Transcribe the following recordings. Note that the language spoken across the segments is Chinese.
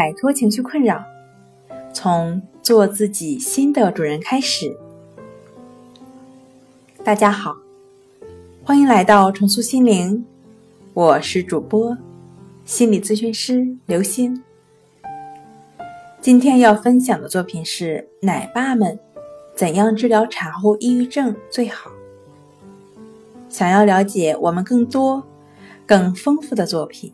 摆脱情绪困扰，从做自己新的主人开始。大家好，欢迎来到重塑心灵，我是主播心理咨询师刘星。今天要分享的作品是奶爸们怎样治疗产后抑郁症最好。想要了解我们更多、更丰富的作品。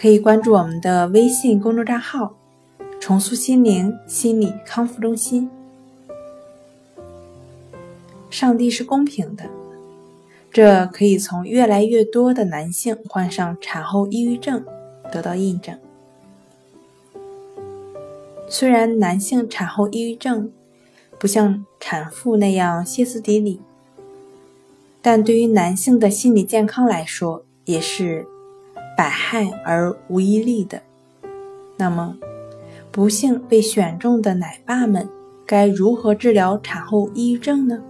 可以关注我们的微信公众账号“重塑心灵心理康复中心”。上帝是公平的，这可以从越来越多的男性患上产后抑郁症得到印证。虽然男性产后抑郁症不像产妇那样歇斯底里，但对于男性的心理健康来说，也是。百害而无一利的，那么不幸被选中的奶爸们该如何治疗产后抑郁症呢？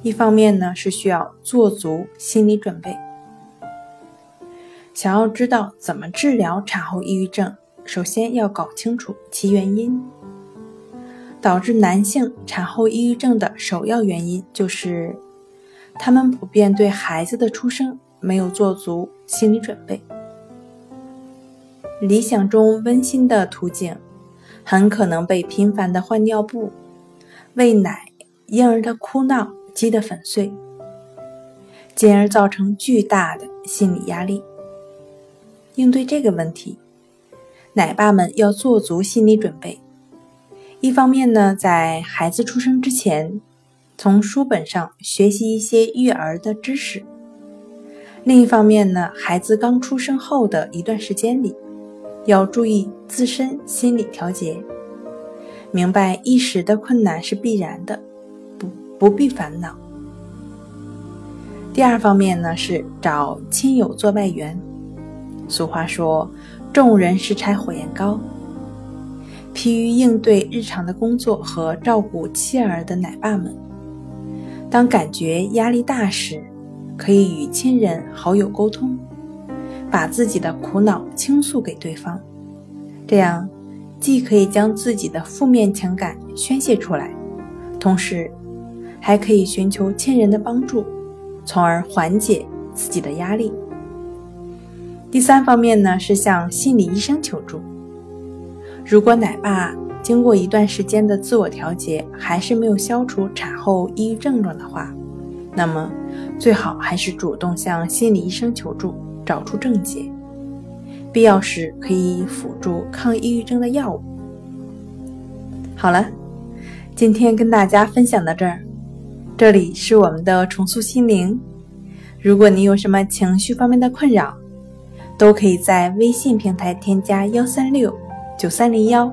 一方面呢是需要做足心理准备。想要知道怎么治疗产后抑郁症，首先要搞清楚其原因。导致男性产后抑郁症的首要原因就是，他们普遍对孩子的出生。没有做足心理准备，理想中温馨的途径，很可能被频繁的换尿布、喂奶、婴儿的哭闹击得粉碎，进而造成巨大的心理压力。应对这个问题，奶爸们要做足心理准备。一方面呢，在孩子出生之前，从书本上学习一些育儿的知识。另一方面呢，孩子刚出生后的一段时间里，要注意自身心理调节，明白一时的困难是必然的，不不必烦恼。第二方面呢，是找亲友做外援。俗话说，众人拾柴火焰高。疲于应对日常的工作和照顾妻儿的奶爸们，当感觉压力大时，可以与亲人好友沟通，把自己的苦恼倾诉给对方，这样既可以将自己的负面情感宣泄出来，同时还可以寻求亲人的帮助，从而缓解自己的压力。第三方面呢，是向心理医生求助。如果奶爸经过一段时间的自我调节，还是没有消除产后抑郁症状的话，那么。最好还是主动向心理医生求助，找出症结，必要时可以辅助抗抑郁症的药物。好了，今天跟大家分享到这儿，这里是我们的重塑心灵。如果你有什么情绪方面的困扰，都可以在微信平台添加幺三六九三零幺